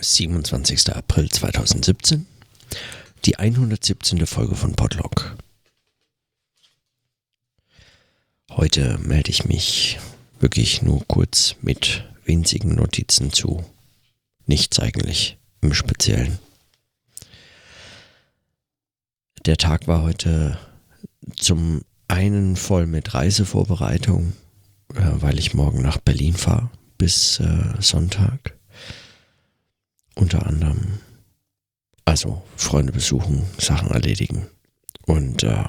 27. April 2017, die 117. Folge von Podlog. Heute melde ich mich wirklich nur kurz mit winzigen Notizen zu. Nichts eigentlich im Speziellen. Der Tag war heute zum einen voll mit Reisevorbereitung, äh, weil ich morgen nach Berlin fahre bis äh, Sonntag unter anderem, also Freunde besuchen, Sachen erledigen und äh,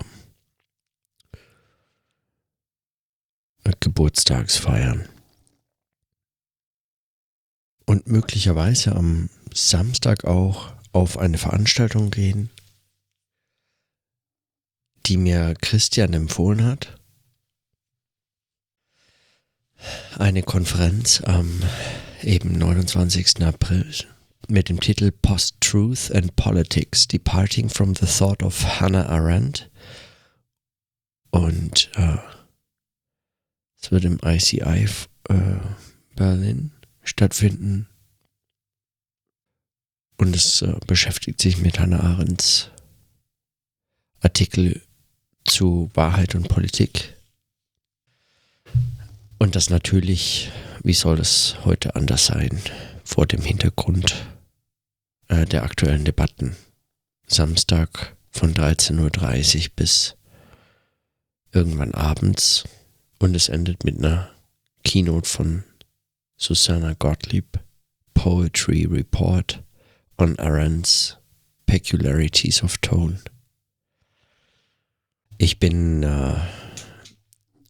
Geburtstagsfeiern. Und möglicherweise am Samstag auch auf eine Veranstaltung gehen, die mir Christian empfohlen hat. Eine Konferenz am eben 29. April mit dem Titel Post-Truth and Politics, Departing from the Thought of Hannah Arendt. Und äh, es wird im ICI äh, Berlin stattfinden. Und es äh, beschäftigt sich mit Hannah Arendts Artikel zu Wahrheit und Politik. Und das natürlich, wie soll das heute anders sein, vor dem Hintergrund äh, der aktuellen Debatten. Samstag von 13.30 Uhr bis irgendwann abends und es endet mit einer Keynote von Susanna Gottlieb, Poetry Report on Arendt's Peculiarities of Tone. Ich bin äh,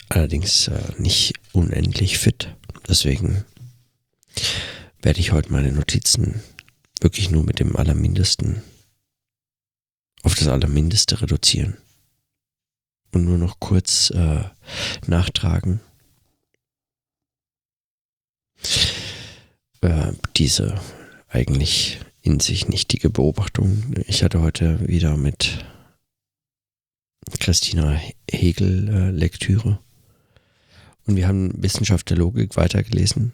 allerdings äh, nicht unendlich fit, deswegen werde ich heute meine Notizen wirklich nur mit dem Allermindesten auf das Allermindeste reduzieren. Und nur noch kurz äh, nachtragen. Äh, diese eigentlich in sich nichtige Beobachtung. Ich hatte heute wieder mit Christina Hegel äh, Lektüre. Und wir haben Wissenschaft der Logik weitergelesen.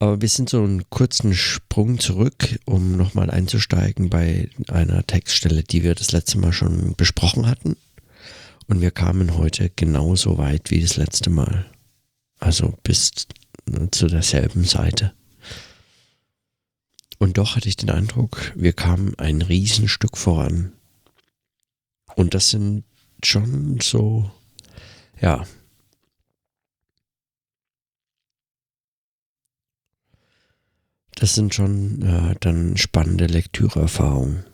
Aber wir sind so einen kurzen Sprung zurück, um nochmal einzusteigen bei einer Textstelle, die wir das letzte Mal schon besprochen hatten. Und wir kamen heute genauso weit wie das letzte Mal. Also bis zu derselben Seite. Und doch hatte ich den Eindruck, wir kamen ein Riesenstück voran. Und das sind schon so, ja, Das sind schon äh, dann spannende Lektüreerfahrungen.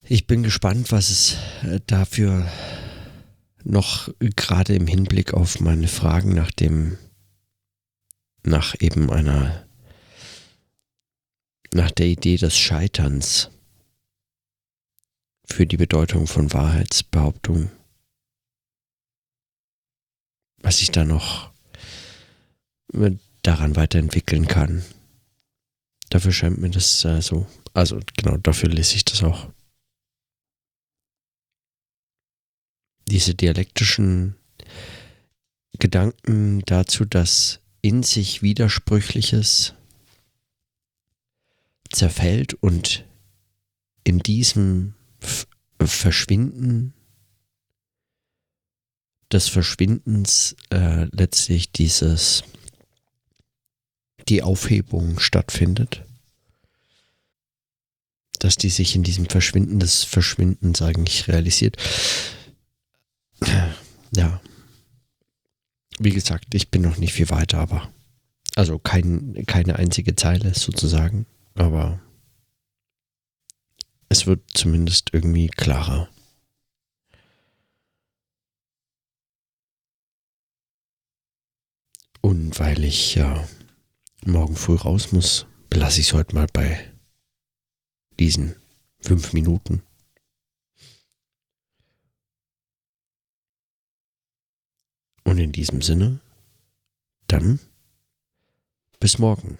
Ich bin gespannt, was es äh, dafür noch gerade im Hinblick auf meine Fragen nach dem, nach eben einer, nach der Idee des Scheiterns für die Bedeutung von Wahrheitsbehauptungen was ich da noch daran weiterentwickeln kann. Dafür scheint mir das äh, so. Also genau, dafür lese ich das auch. Diese dialektischen Gedanken dazu, dass in sich Widersprüchliches zerfällt und in diesem Verschwinden des Verschwindens äh, letztlich dieses die Aufhebung stattfindet. Dass die sich in diesem Verschwinden des Verschwindens eigentlich realisiert. Ja. Wie gesagt, ich bin noch nicht viel weiter, aber also kein, keine einzige Zeile sozusagen, aber es wird zumindest irgendwie klarer. Und weil ich ja morgen früh raus muss, belasse ich es heute mal bei diesen fünf Minuten. Und in diesem Sinne, dann bis morgen.